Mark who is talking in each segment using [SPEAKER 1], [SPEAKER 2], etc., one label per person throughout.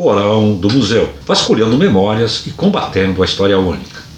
[SPEAKER 1] porão do museu, vasculhando memórias e combatendo a história única.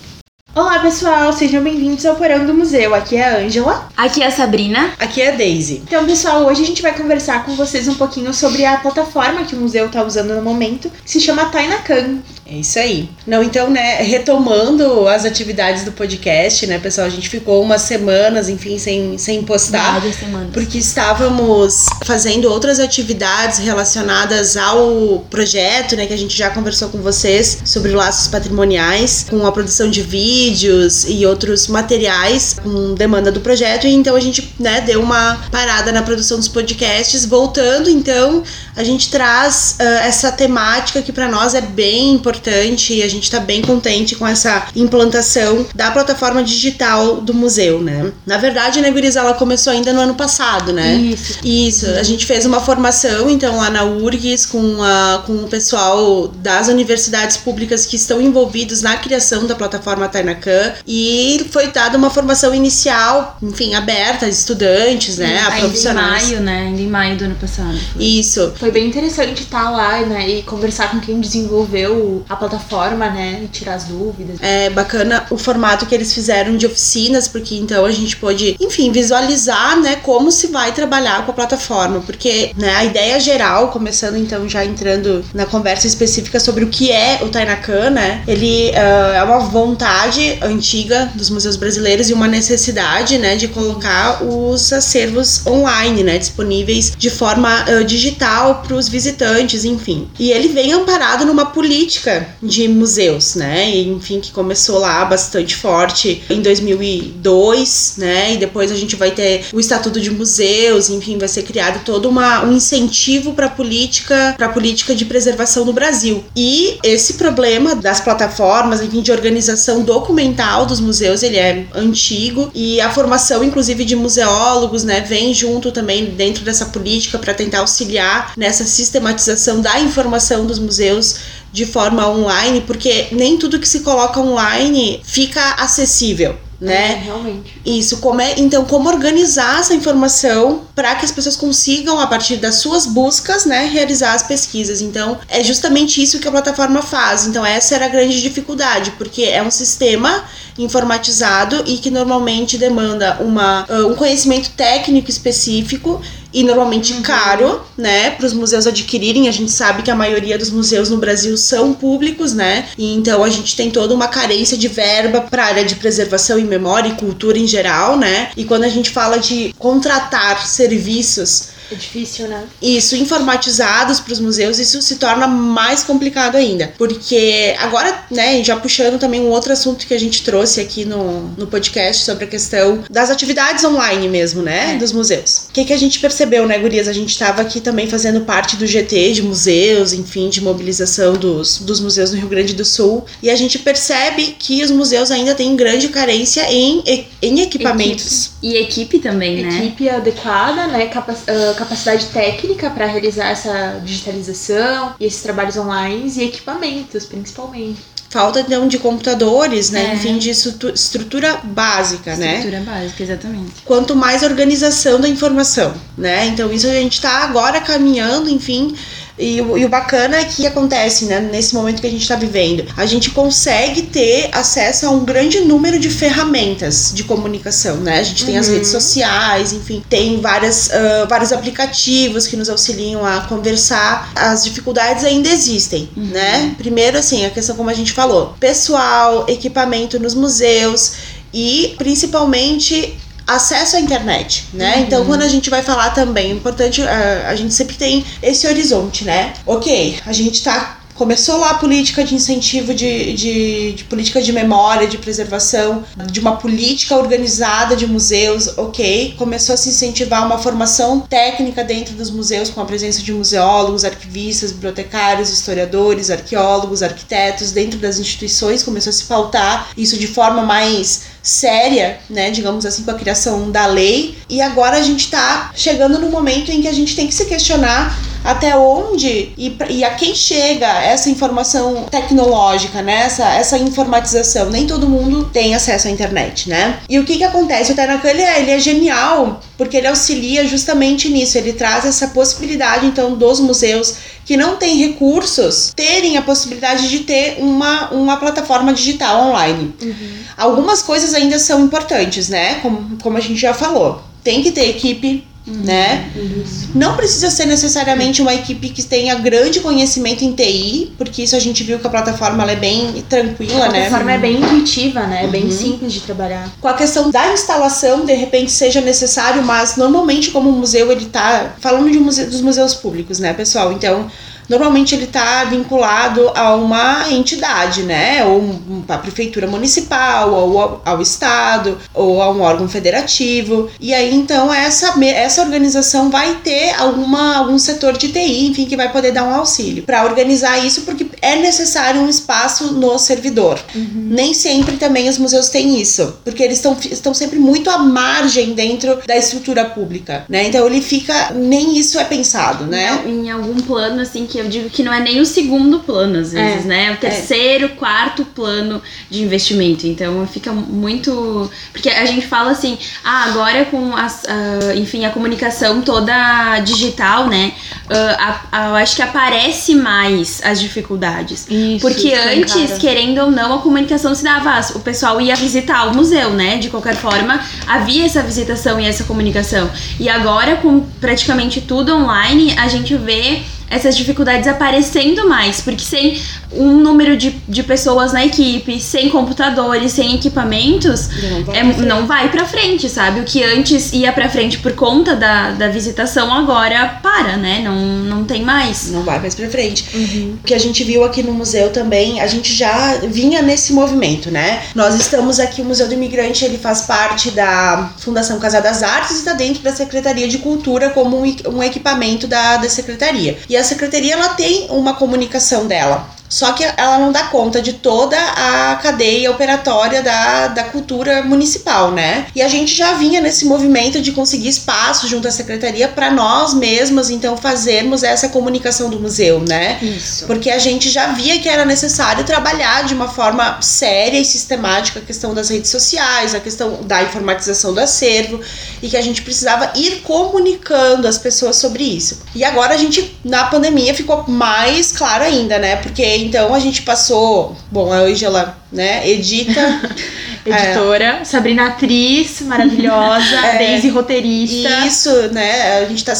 [SPEAKER 2] Olá pessoal, sejam bem-vindos ao Porão do Museu. Aqui é a Ângela.
[SPEAKER 3] Aqui é a Sabrina.
[SPEAKER 4] Aqui é a Daisy.
[SPEAKER 2] Então, pessoal, hoje a gente vai conversar com vocês um pouquinho sobre a plataforma que o museu está usando no momento, que se chama Tainacan.
[SPEAKER 4] É isso aí. Não, então, né, retomando as atividades do podcast, né, pessoal, a gente ficou umas semanas, enfim, sem, sem postar.
[SPEAKER 3] Várias semanas.
[SPEAKER 4] Porque estávamos fazendo outras atividades relacionadas ao projeto, né, que a gente já conversou com vocês sobre laços patrimoniais, com a produção de vídeos e outros materiais com demanda do projeto. E então a gente, né, deu uma parada na produção dos podcasts. Voltando, então, a gente traz uh, essa temática que para nós é bem importante e a gente está bem contente com essa implantação da plataforma digital do museu, né? Na verdade, né, Guriza, ela começou ainda no ano passado, né?
[SPEAKER 3] Isso.
[SPEAKER 4] Isso. A gente fez uma formação, então, lá na URGS, com, a, com o pessoal das universidades públicas que estão envolvidos na criação da plataforma Tainacan e foi dada uma formação inicial, enfim, aberta a estudantes, né? A
[SPEAKER 3] Ainda
[SPEAKER 4] profissionais.
[SPEAKER 3] em maio, né? Ainda em maio do ano passado. Foi.
[SPEAKER 4] Isso.
[SPEAKER 2] Foi bem interessante estar lá, né, e conversar com quem desenvolveu a plataforma, né, e tirar as dúvidas.
[SPEAKER 4] É bacana o formato que eles fizeram de oficinas, porque então a gente pôde, enfim, visualizar, né, como se vai trabalhar com a plataforma, porque, né, a ideia geral, começando então já entrando na conversa específica sobre o que é o Tainacan, né, ele uh, é uma vontade antiga dos museus brasileiros e uma necessidade, né, de colocar os acervos online, né, disponíveis de forma uh, digital para os visitantes, enfim. E ele vem amparado numa política de museus, né? E, enfim, que começou lá bastante forte em 2002, né? E depois a gente vai ter o Estatuto de Museus, enfim, vai ser criado todo uma, um incentivo para política, para política de preservação no Brasil. E esse problema das plataformas, enfim, de organização documental dos museus, ele é antigo e a formação, inclusive, de museólogos, né, vem junto também dentro dessa política para tentar auxiliar nessa sistematização da informação dos museus de forma online, porque nem tudo que se coloca online fica acessível. Né?
[SPEAKER 2] É, realmente.
[SPEAKER 4] Isso, como é, então como organizar essa informação para que as pessoas consigam a partir das suas buscas, né, realizar as pesquisas. Então, é justamente isso que a plataforma faz. Então, essa era a grande dificuldade, porque é um sistema informatizado e que normalmente demanda uma, uh, um conhecimento técnico específico e normalmente
[SPEAKER 2] Uhum.
[SPEAKER 4] caro, né, para os museus adquirirem. A gente sabe que a maioria dos museus no Brasil são públicos, né? E então a gente tem toda uma carência de verba para a área de preservação e memória e cultura em geral, né? E quando a gente fala de contratar serviços
[SPEAKER 2] É difícil, né?
[SPEAKER 4] isso informatizados para os museus, isso se torna mais complicado ainda. Porque agora, né, já puxando também um outro assunto que a gente trouxe aqui no, no podcast sobre a questão das atividades online mesmo, né,
[SPEAKER 3] É.
[SPEAKER 4] dos museus. O que, que a gente percebeu, né, Gurias? A gente estava aqui também fazendo parte do GT de museus, enfim, de mobilização dos, dos museus no Rio Grande do Sul, e a gente percebe que os museus ainda têm grande carência em, em equipamentos.
[SPEAKER 3] E equipe também, né?
[SPEAKER 2] Equipe adequada, né? capa- ah, capacidade técnica para realizar essa digitalização e esses trabalhos online e equipamentos, principalmente.
[SPEAKER 4] Falta então de computadores, né?
[SPEAKER 3] É.
[SPEAKER 4] Enfim, de estrutu- estrutura básica, né?
[SPEAKER 3] Estrutura básica, exatamente.
[SPEAKER 4] Quanto mais organização da informação, né? Então isso a gente tá agora caminhando, enfim. E, o- e o bacana é que acontece, né, nesse momento que a gente está vivendo, a gente consegue ter acesso a um grande número de ferramentas de comunicação, né? A gente tem as
[SPEAKER 2] Uhum.
[SPEAKER 4] redes sociais, enfim, tem várias, ah, vários aplicativos que nos auxiliam a conversar. As dificuldades ainda existem, né? Primeiro, assim, a questão como a gente falou, pessoal, equipamento nos museus e principalmente acesso à internet, né? Então, quando a gente vai falar também, é importante, ah, a gente sempre tem esse horizonte, né? Ok, a gente tá Começou lá a política de incentivo de, de, de política de memória, de preservação, de uma política organizada de museus, ok. Começou a se incentivar uma formação técnica dentro dos museus, com a presença de museólogos, arquivistas, bibliotecários, historiadores, arqueólogos, arquitetos, dentro das instituições, começou a se pautar isso de forma mais séria, né, digamos assim, com a criação da lei. E agora a gente tá chegando no momento em que a gente tem que se questionar até onde e, e a quem chega essa informação tecnológica, né? Essa, essa informatização. Nem todo mundo tem acesso à internet, né? E o que que acontece? O Tenacan, ele é, ele é genial porque ele auxilia justamente nisso. Ele traz essa possibilidade, então, dos museus que não têm recursos terem a possibilidade de ter uma, uma plataforma digital online. Uhum. Algumas coisas ainda são importantes, né? Como, como a gente já falou. Tem que ter equipe Uhum, né? Isso. Não precisa ser necessariamente uma equipe que tenha grande conhecimento em TI, porque isso a gente viu que a plataforma é bem tranquila,
[SPEAKER 2] né? A plataforma é bem intuitiva, né? É bem uhum. simples de trabalhar.
[SPEAKER 4] Com a questão da instalação, de repente seja necessário, mas normalmente como o museu ele tá falando de museu, dos museus públicos, né, pessoal? Então, normalmente ele está vinculado a uma entidade, né? Ou a prefeitura municipal, ou ao, estado, ou a um órgão federativo. E aí então essa, essa organização vai ter alguma, algum setor de TI, enfim, que vai poder dar um auxílio para organizar isso, porque é necessário um espaço no servidor. Uhum. Nem sempre também os museus têm isso, porque eles estão, estão sempre muito à margem dentro da estrutura pública, né? Então ele fica, nem isso é pensado, né?
[SPEAKER 3] Em algum plano assim que eu digo que não é nem o segundo plano, às vezes, é, né? É o terceiro, é. quarto plano de investimento. Então fica muito. Porque a gente fala assim, ah, agora com as, uh, enfim, a comunicação toda digital, né? Uh, a, a, eu acho que aparece mais as dificuldades. Isso, Porque isso antes, é querendo ou não, a comunicação se dava. O pessoal ia visitar o museu, né? De qualquer forma, havia essa visitação e essa comunicação. E agora, com praticamente tudo online, a gente vê essas dificuldades aparecendo mais, porque sem um número de, de pessoas na equipe, sem computadores, sem equipamentos, não vai, é, não vai pra frente, sabe? O que antes ia pra frente por conta da, da visitação, agora para, né? Não, não tem mais.
[SPEAKER 4] Não vai mais pra frente. Uhum. O que a gente viu aqui no museu também, a gente já vinha nesse movimento, né? Nós estamos aqui, o Museu do Imigrante, ele faz parte da Fundação Casa das Artes e está dentro da Secretaria de Cultura como um, um equipamento da, da Secretaria. E a secretaria ela tem uma comunicação dela. Só que ela não dá conta de toda a cadeia operatória da, da cultura municipal, né? E a gente já vinha nesse movimento de conseguir espaço junto à secretaria para nós mesmas, então, fazermos essa comunicação do museu, né? Isso. Porque a gente já via que era necessário trabalhar de uma forma séria e sistemática a questão das redes sociais, a questão da informatização do acervo e que a gente precisava ir comunicando as pessoas sobre isso. E agora a gente, na pandemia, ficou mais claro ainda, né? Porque então a gente passou. Bom, a Angela, né, edita.
[SPEAKER 2] Editora, é. Sabrina atriz maravilhosa, é. Daisy roteirista.
[SPEAKER 4] Isso, né? A gente tá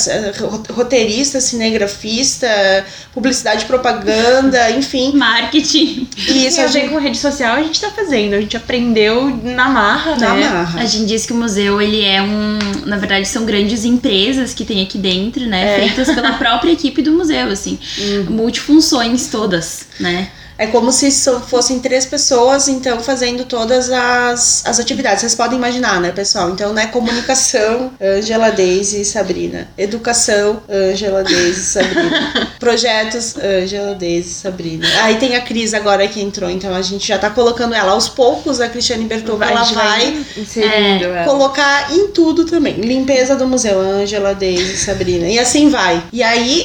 [SPEAKER 4] roteirista, cinegrafista, publicidade, propaganda, enfim.
[SPEAKER 3] Marketing.
[SPEAKER 2] Isso, a gente com rede social a gente tá fazendo. A gente aprendeu na marra,
[SPEAKER 3] na
[SPEAKER 2] né?
[SPEAKER 3] Marra. A gente diz que o museu ele é um, na verdade são grandes empresas que tem aqui dentro, né, é. feitas pela própria equipe do museu, assim, uhum. multifunções todas, né?
[SPEAKER 4] É como se fossem três pessoas, então, fazendo todas as, as atividades. Vocês podem imaginar, né, pessoal? Então, né, comunicação, Angela, Daisy e Sabrina. Educação, Angela, Daisy e Sabrina. Projetos, Angela, Daisy e Sabrina. Aí tem a Cris agora que entrou, então a gente já tá colocando ela. Aos poucos, a Cristiane Bertova, ela vai, é, colocar em tudo também. Limpeza do museu, Angela, Daisy e Sabrina. E assim vai. E aí,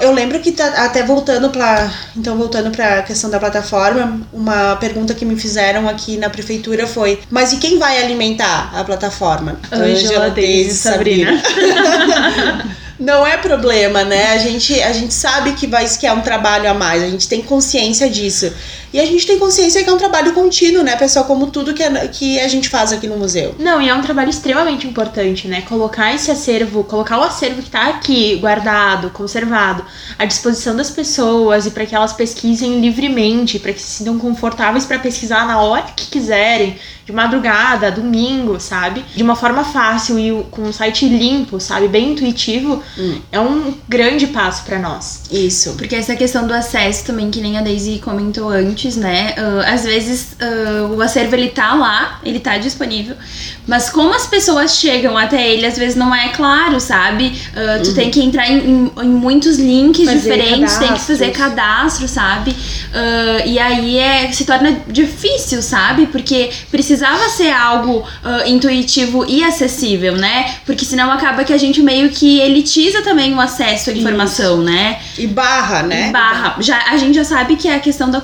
[SPEAKER 4] eu lembro que tá até voltando pra... Então, voltando pra questão da plataforma, uma pergunta que me fizeram aqui na prefeitura foi: mas e quem vai alimentar a plataforma?
[SPEAKER 2] Angela, Deise e Sabrina.
[SPEAKER 4] não é problema, né? A gente, a gente sabe que vai que é um trabalho a mais, a gente tem consciência disso. E a gente tem consciência que é um trabalho contínuo, né, pessoal? Como tudo que a, que a gente faz aqui no museu.
[SPEAKER 2] Não, e é um trabalho extremamente importante, né? Colocar esse acervo, colocar o acervo que tá aqui, guardado, conservado, à disposição das pessoas e para que elas pesquisem livremente, para que se sintam confortáveis para pesquisar na hora que quiserem de madrugada, domingo, sabe? De uma forma fácil e com um site limpo, sabe? Bem intuitivo, hum. é um grande passo para nós.
[SPEAKER 4] Isso.
[SPEAKER 3] Porque essa questão do acesso também, que nem a Daisy comentou antes, antes, né? Uh, às vezes uh, o acervo ele tá lá, ele tá disponível, mas como as pessoas chegam até ele, às vezes não é claro, sabe? Uh, tu uhum. tem que entrar em, em, em muitos links fazer diferentes, tem que fazer cadastro, sabe? e aí é, se torna difícil, sabe? Porque precisava ser algo intuitivo e acessível, né? Porque senão acaba que a gente meio que elitiza também o acesso à informação, Isso. né?
[SPEAKER 4] E barra, né?
[SPEAKER 3] E barra. Já, a gente já sabe que é a questão da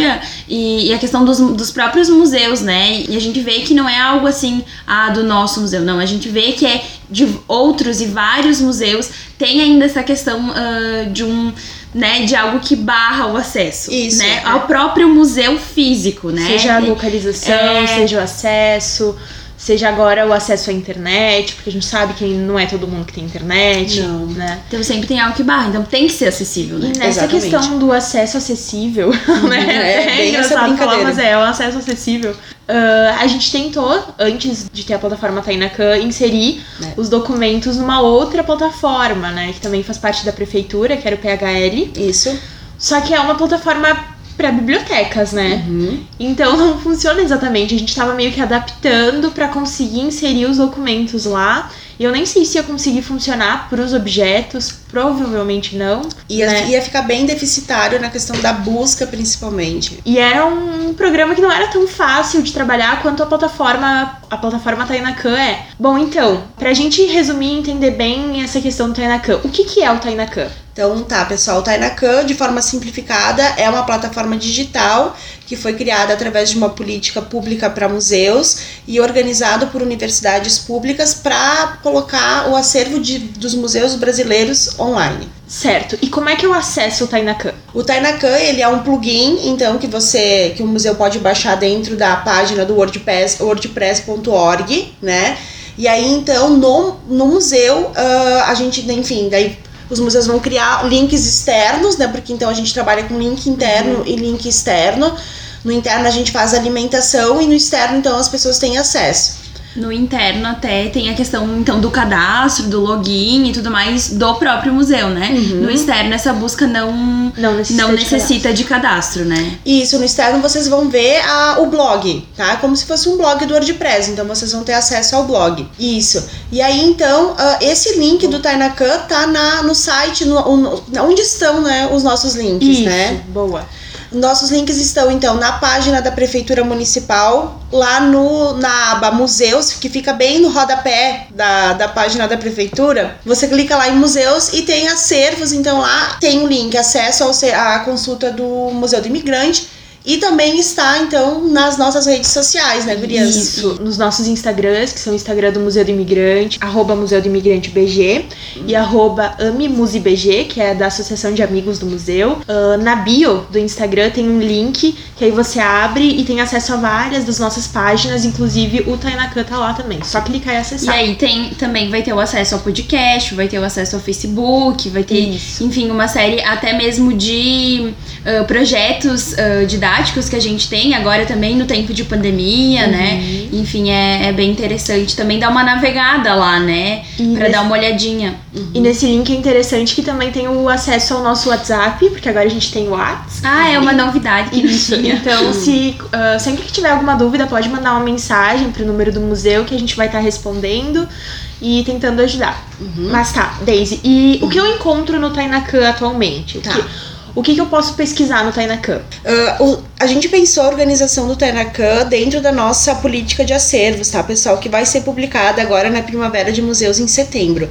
[SPEAKER 3] cultura e, e, a questão dos, dos próprios museus, né? E a gente vê que não é algo assim, ah, do nosso museu. Não, a gente vê que é de outros e vários museus tem ainda essa questão uh, de um né, de algo que barra o acesso, Isso, né, é. ao próprio museu físico, né?
[SPEAKER 2] Seja a localização, é... seja o acesso, seja agora o acesso à internet, porque a gente sabe que não é todo mundo que tem internet, não. né?
[SPEAKER 3] Então sempre tem algo que barra, então tem que ser acessível, né?
[SPEAKER 2] E nessa Exatamente. questão do acesso acessível, uhum, né? É, é engraçado falar, mas é, o acesso acessível. Uh, a gente tentou, antes de ter a plataforma Tainacan, inserir é. os documentos numa outra plataforma, né? Que também faz parte da prefeitura, que era o PHL.
[SPEAKER 4] Isso.
[SPEAKER 2] Só que é uma plataforma para bibliotecas, né? Uhum. Então não funciona exatamente. A gente estava meio que adaptando para conseguir inserir os documentos lá. E eu nem sei se ia conseguir funcionar para os objetos, provavelmente não.
[SPEAKER 4] Ia, né? ia ficar bem deficitário na questão da busca, principalmente.
[SPEAKER 2] E era um programa que não era tão fácil de trabalhar quanto a plataforma a plataforma Tainacan é. Bom, então, pra gente resumir e entender bem essa questão do Tainacan, o que, que é o Tainacan?
[SPEAKER 4] Então, tá, pessoal, o Tainacan, de forma simplificada, é uma plataforma digital que foi criada através de uma política pública para museus e organizado por universidades públicas para colocar o acervo de, dos museus brasileiros online.
[SPEAKER 2] Certo. E como é que eu acesso o Tainacan?
[SPEAKER 4] O Tainacan, ele é um plugin, então, que você que o museu pode baixar dentro da página do WordPress, wordpress.org, né? E aí, então, no, no museu, uh, a gente, enfim, daí os museus vão criar links externos, né? Porque então a gente trabalha com link interno uhum. e link externo. No interno a gente faz alimentação e no externo então as pessoas têm acesso.
[SPEAKER 3] No interno até tem a questão então do cadastro, do login e tudo mais do próprio museu, né? Uhum. No externo essa busca não não necessita, não necessita de, cadastro. de, cadastro. né?
[SPEAKER 4] Isso, no externo vocês vão ver a, o blog, tá? Como se fosse um blog do WordPress, então vocês vão ter acesso ao blog. Isso. E aí então, uh, esse link do Tainacan tá na, no site, no, no, onde estão, né, os nossos links,
[SPEAKER 2] Isso,
[SPEAKER 4] né?
[SPEAKER 2] Boa.
[SPEAKER 4] Nossos links estão então na página da Prefeitura Municipal, lá no, na aba Museus, que fica bem no rodapé da, da página da Prefeitura. Você clica lá em Museus e tem acervos, então lá tem o link, acesso ao, à consulta do Museu do Imigrante e também está, então, nas nossas redes sociais, né, Gurias?
[SPEAKER 2] Isso, nos nossos Instagrams, que são o Instagram do Museu do Imigrante, arroba Museu do Imigrante BG uhum. e arroba AmiMusiBG, que é da Associação de Amigos do Museu. Uh, na bio do Instagram tem um link que aí você abre e tem acesso a várias das nossas páginas, inclusive o Tainacan tá lá também. Só clicar e acessar.
[SPEAKER 3] E aí tem, também vai ter o acesso ao podcast, vai ter o acesso ao Facebook, vai ter, Isso. enfim, uma série até mesmo de uh, projetos uh, didáticos didáticos que a gente tem agora também no tempo de pandemia, né? uhum. né? Enfim, é, é, bem interessante também dar uma navegada lá, né? Pra nesse... dar uma olhadinha.
[SPEAKER 2] Uhum. E nesse link é interessante que também tem o acesso ao nosso WhatsApp, porque agora a gente tem o WhatsApp.
[SPEAKER 3] Ah, é uma novidade que Isso. tinha.
[SPEAKER 2] Então, se uh, sempre que tiver alguma dúvida, pode mandar uma mensagem pro número do museu que a gente vai estar tá respondendo e tentando ajudar. Uhum. Mas tá, Daisy, e o que eu encontro no Tainacan atualmente? Tá. O que, que eu posso pesquisar no Tainacan?
[SPEAKER 4] Uh, o, a gente pensou a organização do Tainacan dentro da nossa política de acervos, tá, pessoal? Que vai ser publicada agora na Primavera de Museus em setembro.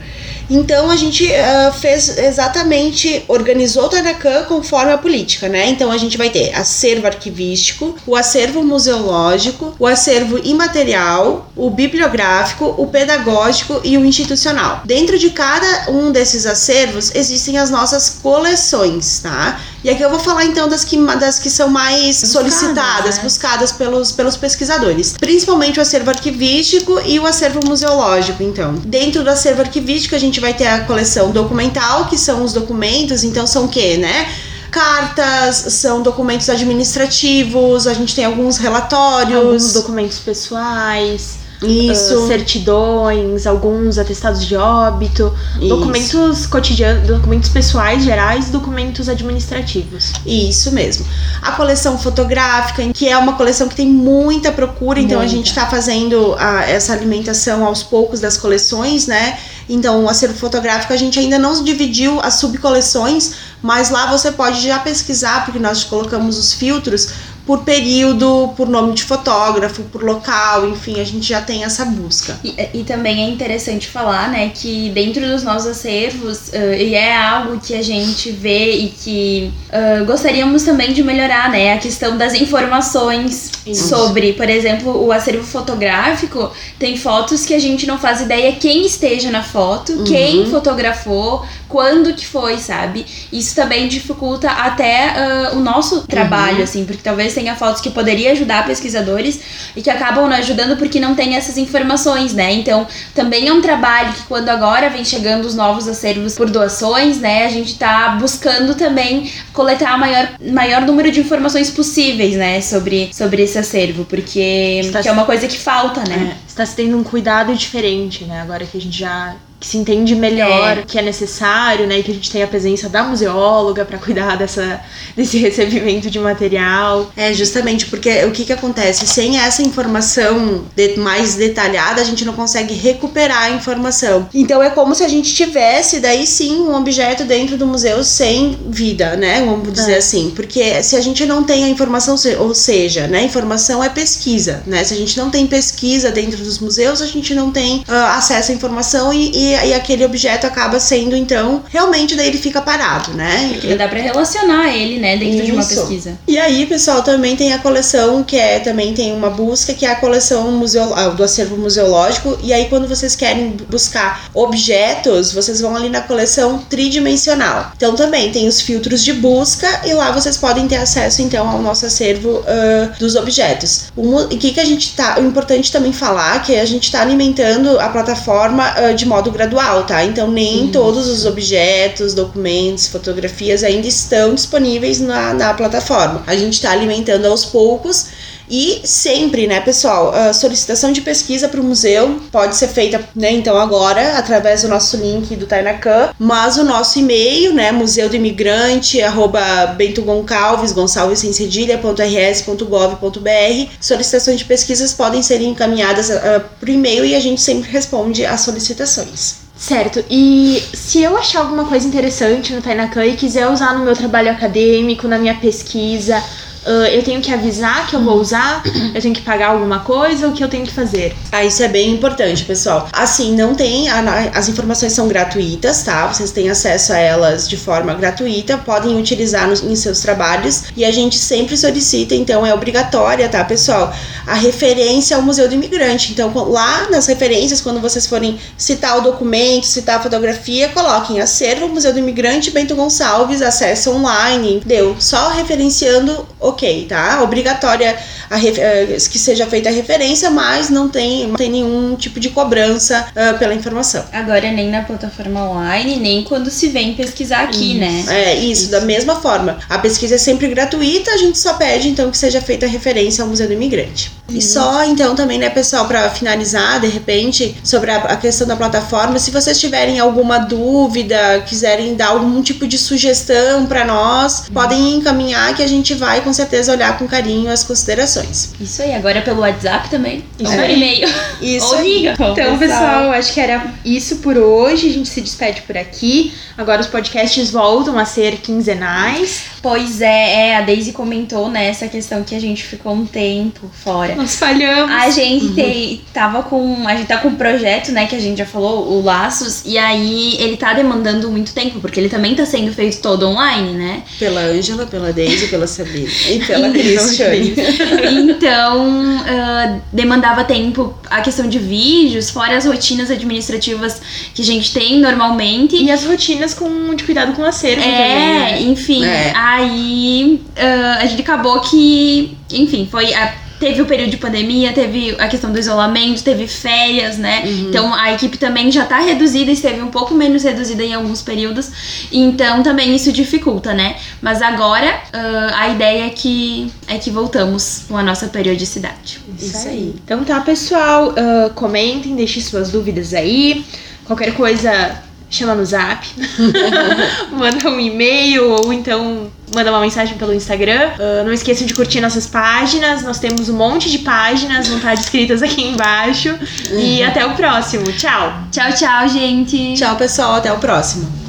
[SPEAKER 4] Então a gente uh, fez exatamente, organizou o Tainacan conforme a política, né? Então a gente vai ter acervo arquivístico, o acervo museológico, o acervo imaterial, o bibliográfico, o pedagógico e o institucional. Dentro de cada um desses acervos existem as nossas coleções, tá? E aqui eu vou falar então das que, das que são mais buscadas, solicitadas, né? buscadas pelos, pelos pesquisadores. Principalmente o acervo arquivístico e o acervo museológico, então. Dentro do acervo arquivístico a gente vai ter a coleção documental, que são os documentos, então são o quê, né? cartas, são documentos administrativos, a gente tem alguns relatórios.
[SPEAKER 2] Alguns documentos pessoais Isso. Uh, certidões, alguns atestados de óbito, Isso. documentos cotidianos, documentos pessoais gerais, documentos administrativos.
[SPEAKER 4] Isso mesmo. A coleção fotográfica, que é uma coleção que tem muita procura, então muita. a gente está fazendo a, essa alimentação aos poucos das coleções, né? Então, o acervo fotográfico a gente ainda não dividiu as subcoleções, mas lá você pode já pesquisar, porque nós colocamos os filtros por período, por nome de fotógrafo, por local, enfim, a gente já tem essa busca.
[SPEAKER 3] E, e também é interessante falar, né, que dentro dos nossos acervos, uh, e é algo que a gente vê e que uh, gostaríamos também de melhorar, né, a questão das informações Isso. sobre, por exemplo, o acervo fotográfico, tem fotos que a gente não faz ideia quem esteja na foto, uhum. quem fotografou, quando que foi, sabe? Isso também dificulta até uh, o nosso trabalho, uhum. assim, porque talvez tenha fotos que poderia ajudar pesquisadores e que acabam não ajudando porque não tem essas informações, né? Então, também é um trabalho que quando agora vem chegando os novos acervos por doações, né, a gente tá buscando também coletar o maior, maior número de informações possíveis, né, sobre, sobre esse acervo, porque que é uma coisa que falta, né?
[SPEAKER 2] É, está se tendo um cuidado diferente, né? Agora que a gente já que se entende melhor é. que é necessário, né? E que a gente tem a presença da museóloga para cuidar dessa, desse recebimento de material.
[SPEAKER 4] É, justamente porque o que que acontece? Sem essa informação de, mais detalhada, a gente não consegue recuperar a informação. Então é como se a gente tivesse, daí sim, um objeto dentro do museu sem vida, né? Vamos dizer é. assim. Porque se a gente não tem a informação, ou seja, né? Informação é pesquisa, né? Se a gente não tem pesquisa dentro dos museus, a gente não tem uh, acesso à informação e, e e, aquele objeto acaba sendo, então, realmente daí ele fica parado, né?
[SPEAKER 3] Porque dá para relacionar ele, né, dentro Isso. de uma pesquisa.
[SPEAKER 4] E aí, pessoal, também tem a coleção que é também tem uma busca que é a coleção museo, ah, do acervo museológico. E aí, quando vocês querem buscar objetos, vocês vão ali na coleção tridimensional. Então, também tem os filtros de busca e lá vocês podem ter acesso, então, ao nosso acervo uh, dos objetos. O que, que a gente tá. O importante também falar que a gente está alimentando a plataforma uh, de modo gradual, tá? Então nem Sim. todos os objetos, documentos, fotografias ainda estão disponíveis na, na plataforma. A gente está alimentando aos poucos e sempre, né, pessoal, a solicitação de pesquisa para o museu pode ser feita, né, então agora, através do nosso link do Tainacan, mas o nosso e-mail, né, museu do imigrante, arroba Bento Goncalves, Gonçalves sem cedilha.rs.gov.br, solicitações de pesquisas podem ser encaminhadas uh, por e-mail e a gente sempre responde às solicitações.
[SPEAKER 2] Certo, e se eu achar alguma coisa interessante no Tainacan e quiser usar no meu trabalho acadêmico, na minha pesquisa, Uh, eu tenho que avisar que eu vou usar, eu tenho que pagar alguma coisa, o que eu tenho que fazer?
[SPEAKER 4] Ah, isso é bem importante, pessoal. Assim, não tem. A, as informações são gratuitas, tá? Vocês têm acesso a elas de forma gratuita, podem utilizar nos, em seus trabalhos e a gente sempre solicita, então é obrigatória, tá, pessoal? A referência ao Museu do Imigrante. Então, lá nas referências, quando vocês forem citar o documento, citar a fotografia, coloquem acervo Museu do Imigrante Bento Gonçalves, acesso online, deu. Só referenciando ok, tá? Obrigatória a eh, que seja feita a referência, mas não tem, não tem nenhum tipo de cobrança uh, pela informação.
[SPEAKER 3] Agora, nem na plataforma online, nem quando se vem pesquisar aqui,
[SPEAKER 4] isso.
[SPEAKER 3] né?
[SPEAKER 4] É, isso, isso, da mesma forma. A pesquisa é sempre gratuita, a gente só pede então que seja feita a referência ao Museu do Imigrante. E só então também, né, pessoal, para finalizar, de repente, sobre a, a questão da plataforma, se vocês tiverem alguma dúvida, quiserem dar algum tipo de sugestão para nós, uhum. podem encaminhar que a gente vai com certeza olhar com carinho as considerações.
[SPEAKER 3] Isso aí, agora pelo WhatsApp também.
[SPEAKER 2] Isso é. e-mail. Isso. Ou liga. Então, pessoal, acho que era isso por hoje. A gente se despede por aqui. Agora os podcasts voltam a ser quinzenais.
[SPEAKER 3] Pois é, é a Daisy comentou nessa né, questão que a gente ficou um tempo fora.
[SPEAKER 2] Nós falhamos.
[SPEAKER 3] A gente uhum. tava com. A gente tá com um projeto, né, que a gente já falou, o Laços, e aí ele tá demandando muito tempo, porque ele também tá sendo feito todo online, né?
[SPEAKER 4] Pela Ângela, pela Daisy, pela Sabrina e pela Cristiane.
[SPEAKER 3] então, uh, demandava tempo a questão de vídeos, fora as rotinas administrativas que a gente tem normalmente.
[SPEAKER 2] E as rotinas com, de cuidado com o acervo
[SPEAKER 3] é,
[SPEAKER 2] também.
[SPEAKER 3] Né? Enfim, é. Aí uh, a gente acabou que, enfim, foi a teve o período de pandemia, teve a questão do isolamento, teve férias, né?
[SPEAKER 4] Uhum.
[SPEAKER 3] Então a equipe também já tá reduzida, esteve um pouco menos reduzida em alguns períodos. Então também isso dificulta, né? Mas agora ah, a ideia é que, é que voltamos com a nossa periodicidade.
[SPEAKER 4] Isso aí.
[SPEAKER 2] Então tá, pessoal. ah, comentem, deixem suas dúvidas aí. Qualquer coisa, chama no zap. manda um e-mail ou então manda uma mensagem pelo Instagram. Ah, não esqueçam de curtir nossas páginas. Nós temos um monte de páginas, vão estar descritas aqui embaixo. E até o próximo. Tchau!
[SPEAKER 3] Tchau, tchau, gente!
[SPEAKER 4] Tchau, pessoal. Até o próximo.